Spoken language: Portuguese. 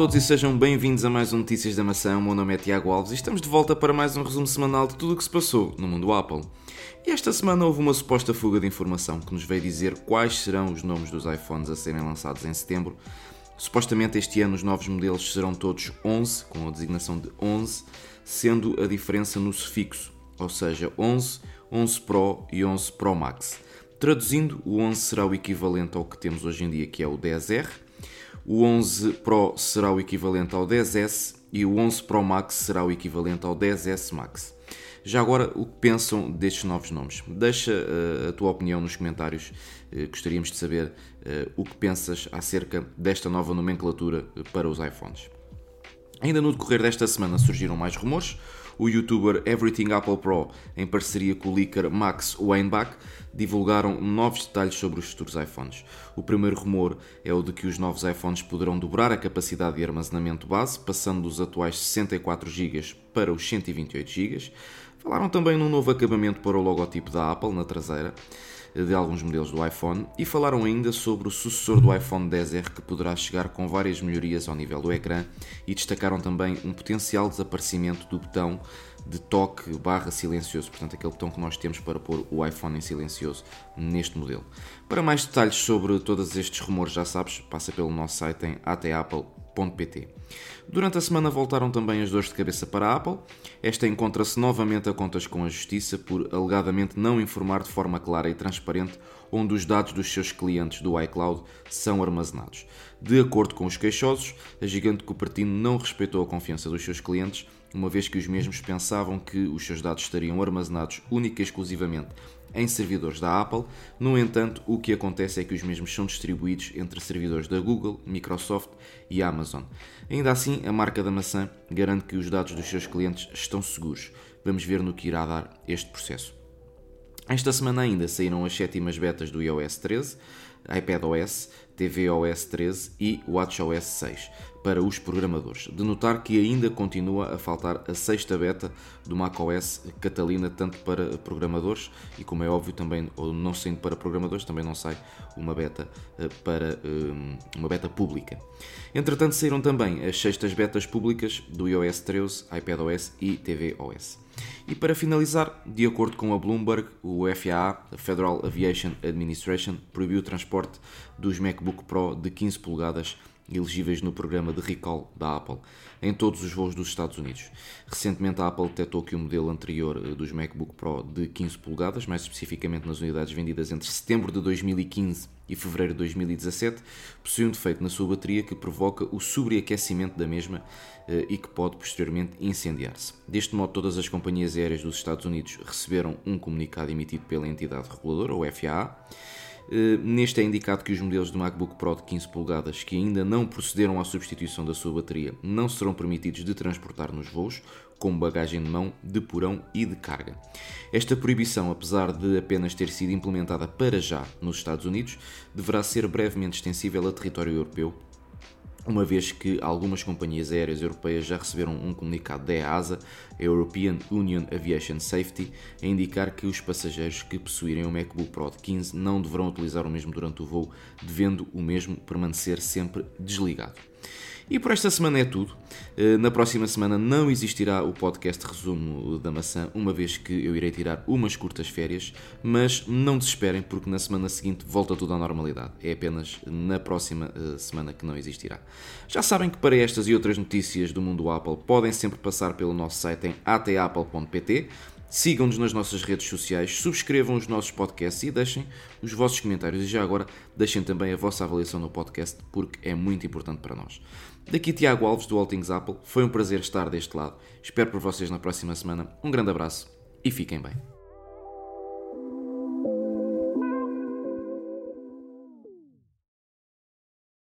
todos e sejam bem-vindos a mais um Notícias da Maçã. O meu nome é Tiago Alves e estamos de volta para mais um resumo semanal de tudo o que se passou no mundo Apple. E esta semana houve uma suposta fuga de informação que nos veio dizer quais serão os nomes dos iPhones a serem lançados em setembro. Supostamente este ano os novos modelos serão todos 11, com a designação de 11, sendo a diferença no sufixo, ou seja, 11, 11 Pro e 11 Pro Max. Traduzindo, o 11 será o equivalente ao que temos hoje em dia, que é o 10R, o 11 Pro será o equivalente ao 10S e o 11 Pro Max será o equivalente ao 10S Max. Já agora, o que pensam destes novos nomes? Deixa uh, a tua opinião nos comentários. Uh, gostaríamos de saber uh, o que pensas acerca desta nova nomenclatura para os iPhones. Ainda no decorrer desta semana surgiram mais rumores o youtuber Everything Apple Pro, em parceria com o leaker Max Weinbach, divulgaram novos detalhes sobre os futuros iPhones. O primeiro rumor é o de que os novos iPhones poderão dobrar a capacidade de armazenamento base, passando dos atuais 64 GB para os 128 GB. Falaram também num novo acabamento para o logotipo da Apple na traseira de alguns modelos do iPhone e falaram ainda sobre o sucessor do iPhone 10R que poderá chegar com várias melhorias ao nível do ecrã e destacaram também um potencial desaparecimento do botão de toque barra silencioso, portanto aquele botão que nós temos para pôr o iPhone em silencioso neste modelo. Para mais detalhes sobre todos estes rumores já sabes, passa pelo nosso site em atapple.pt. Durante a semana voltaram também as dores de cabeça para a Apple. Esta encontra-se novamente a contas com a Justiça por alegadamente não informar de forma clara e transparente onde os dados dos seus clientes do iCloud são armazenados. De acordo com os queixosos, a gigante Cupertino não respeitou a confiança dos seus clientes, uma vez que os mesmos pensavam que os seus dados estariam armazenados única e exclusivamente em servidores da Apple. No entanto, o que acontece é que os mesmos são distribuídos entre servidores da Google, Microsoft e Amazon. Ainda assim, a marca da maçã garante que os dados dos seus clientes estão seguros. Vamos ver no que irá dar este processo. Esta semana ainda saíram as sétimas betas do iOS 13, iPadOS, tvOS 13 e WatchOS 6 para os programadores. De notar que ainda continua a faltar a sexta beta do macOS Catalina, tanto para programadores e, como é óbvio, também, ou não sendo para programadores, também não sai uma beta eh, para eh, uma beta pública. Entretanto, saíram também as sextas betas públicas do iOS 13, iPadOS e tvOS. E para finalizar, de acordo com a Bloomberg, o FAA, Federal Aviation Administration, proibiu o transporte dos MacBook Pro de 15 polegadas elegíveis no programa de recall da Apple em todos os voos dos Estados Unidos. Recentemente a Apple detectou que o modelo anterior eh, dos MacBook Pro de 15 polegadas, mais especificamente nas unidades vendidas entre setembro de 2015 e fevereiro de 2017, possui um defeito na sua bateria que provoca o sobreaquecimento da mesma eh, e que pode posteriormente incendiar-se. Deste modo, todas as companhias aéreas dos Estados Unidos receberam um comunicado emitido pela entidade reguladora, ou FAA, neste é indicado que os modelos do MacBook Pro de 15 polegadas que ainda não procederam à substituição da sua bateria não serão permitidos de transportar nos voos, como bagagem de mão, de porão e de carga. Esta proibição, apesar de apenas ter sido implementada para já nos Estados Unidos, deverá ser brevemente extensível a território europeu uma vez que algumas companhias aéreas europeias já receberam um comunicado da EASA, a European Union Aviation Safety, a indicar que os passageiros que possuírem um MacBook Pro de 15 não deverão utilizar o mesmo durante o voo, devendo o mesmo permanecer sempre desligado. E por esta semana é tudo. Eh, na próxima semana não existirá o podcast resumo da maçã, uma vez que eu irei tirar umas curtas férias, mas não desesperem porque na semana seguinte volta tudo à normalidade. É apenas na próxima eh, semana que não existirá. Já sabem que para estas e outras notícias do mundo Apple podem sempre passar pelo nosso site em atapple.pt. Sigam-nos nas nossas redes sociais, subscrevam os nossos podcasts e deixem os vossos comentários. E já agora, deixem também a vossa avaliação no podcast, porque é muito importante para nós. Daqui Tiago Alves do All Things Apple, foi um prazer estar deste lado. Espero por vocês na próxima semana. Um grande abraço e fiquem bem.